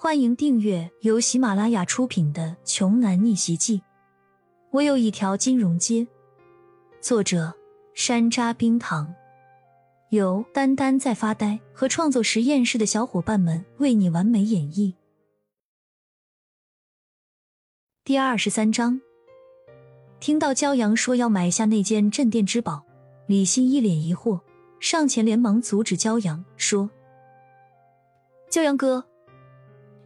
欢迎订阅由喜马拉雅出品的《穷男逆袭记》。我有一条金融街。作者：山楂冰糖，由丹丹在发呆和创作实验室的小伙伴们为你完美演绎。第二十三章，听到骄阳说要买下那件镇店之宝，李欣一脸疑惑，上前连忙阻止骄阳，说：“骄阳哥。”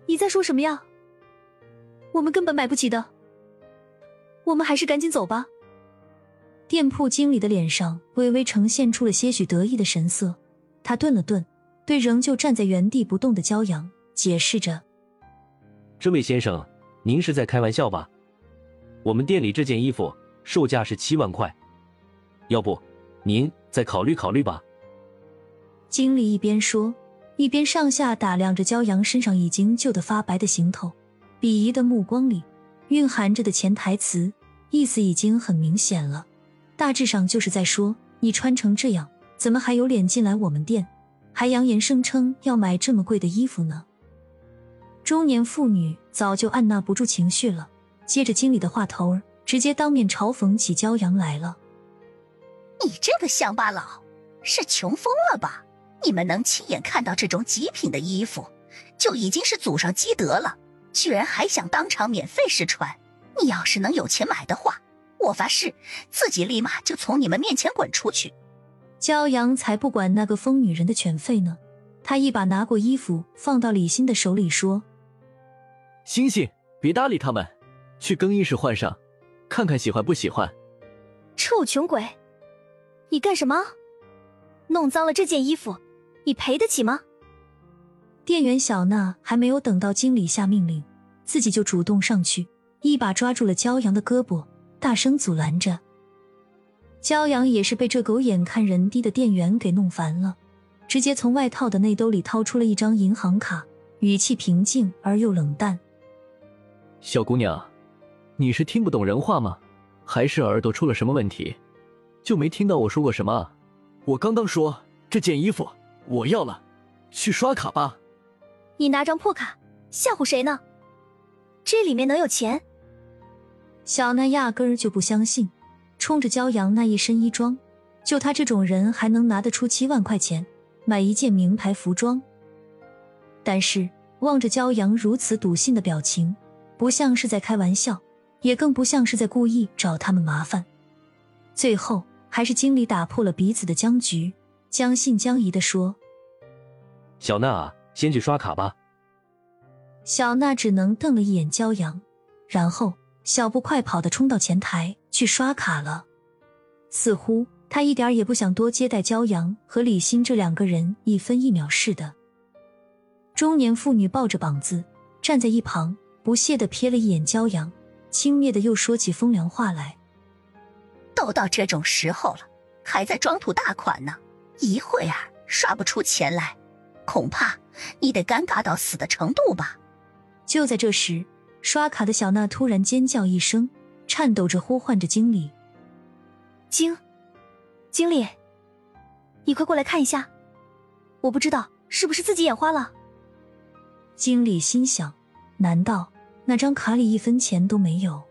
你在说什么呀？我们根本买不起的，我们还是赶紧走吧。店铺经理的脸上微微呈现出了些许得意的神色，他顿了顿，对仍旧站在原地不动的骄阳解释着：“这位先生，您是在开玩笑吧？我们店里这件衣服售价是七万块，要不您再考虑考虑吧。”经理一边说。一边上下打量着骄阳身上已经旧得发白的行头，鄙夷的目光里蕴含着的潜台词，意思已经很明显了。大致上就是在说：你穿成这样，怎么还有脸进来我们店，还扬言声称要买这么贵的衣服呢？中年妇女早就按捺不住情绪了，接着经理的话头儿，直接当面嘲讽起骄阳来了：“你这个乡巴佬，是穷疯了吧？”你们能亲眼看到这种极品的衣服，就已经是祖上积德了。居然还想当场免费试穿！你要是能有钱买的话，我发誓自己立马就从你们面前滚出去。骄阳才不管那个疯女人的犬吠呢，他一把拿过衣服放到李欣的手里，说：“星星，别搭理他们，去更衣室换上，看看喜欢不喜欢。”臭穷鬼，你干什么？弄脏了这件衣服！你赔得起吗？店员小娜还没有等到经理下命令，自己就主动上去，一把抓住了骄阳的胳膊，大声阻拦着。骄阳也是被这狗眼看人低的店员给弄烦了，直接从外套的内兜里掏出了一张银行卡，语气平静而又冷淡：“小姑娘，你是听不懂人话吗？还是耳朵出了什么问题？就没听到我说过什么？我刚刚说这件衣服。”我要了，去刷卡吧。你拿张破卡吓唬谁呢？这里面能有钱？小奈压根儿就不相信，冲着骄阳那一身衣装，就他这种人还能拿得出七万块钱买一件名牌服装？但是望着骄阳如此笃信的表情，不像是在开玩笑，也更不像是在故意找他们麻烦。最后还是经理打破了彼此的僵局。将信将疑的说：“小娜啊，先去刷卡吧。”小娜只能瞪了一眼骄阳，然后小步快跑的冲到前台去刷卡了。似乎他一点也不想多接待骄阳和李欣这两个人一分一秒似的。中年妇女抱着膀子站在一旁，不屑的瞥了一眼骄阳，轻蔑的又说起风凉话来：“都到这种时候了，还在装土大款呢。”一会儿刷不出钱来，恐怕你得尴尬到死的程度吧。就在这时，刷卡的小娜突然尖叫一声，颤抖着呼唤着经理：“经，经理，你快过来看一下，我不知道是不是自己眼花了。”经理心想：难道那张卡里一分钱都没有？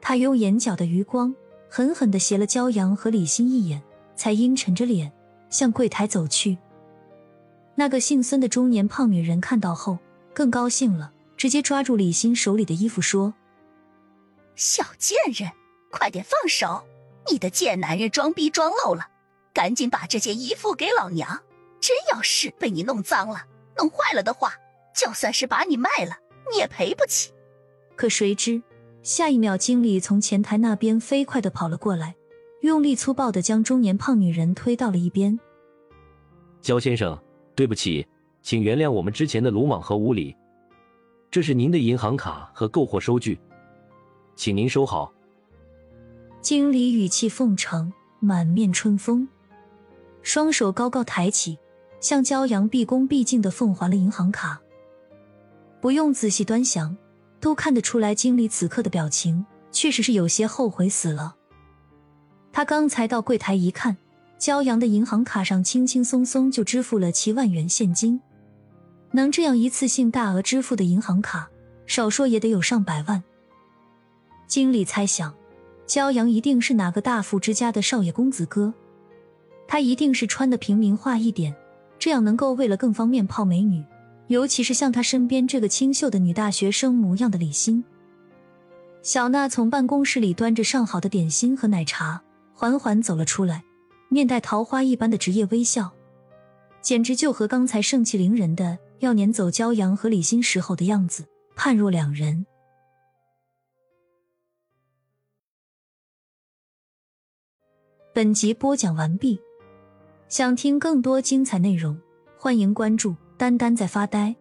他用眼角的余光狠狠的斜了骄阳和李欣一眼。才阴沉着脸向柜台走去。那个姓孙的中年胖女人看到后更高兴了，直接抓住李欣手里的衣服说：“小贱人，快点放手！你的贱男人装逼装漏了，赶紧把这件衣服给老娘！真要是被你弄脏了、弄坏了的话，就算是把你卖了，你也赔不起。”可谁知，下一秒经理从前台那边飞快的跑了过来。用力粗暴的将中年胖女人推到了一边。焦先生，对不起，请原谅我们之前的鲁莽和无礼。这是您的银行卡和购货收据，请您收好。经理语气奉承，满面春风，双手高高抬起，向骄阳毕恭毕敬的奉还了银行卡。不用仔细端详，都看得出来，经理此刻的表情确实是有些后悔死了。他刚才到柜台一看，骄阳的银行卡上轻轻松松就支付了七万元现金，能这样一次性大额支付的银行卡，少说也得有上百万。经理猜想，骄阳一定是哪个大富之家的少爷公子哥，他一定是穿的平民化一点，这样能够为了更方便泡美女，尤其是像他身边这个清秀的女大学生模样的李欣。小娜从办公室里端着上好的点心和奶茶，缓缓走了出来，面带桃花一般的职业微笑，简直就和刚才盛气凌人的要撵走骄阳和李欣时候的样子判若两人。本集播讲完毕，想听更多精彩内容，欢迎关注“丹丹在发呆”。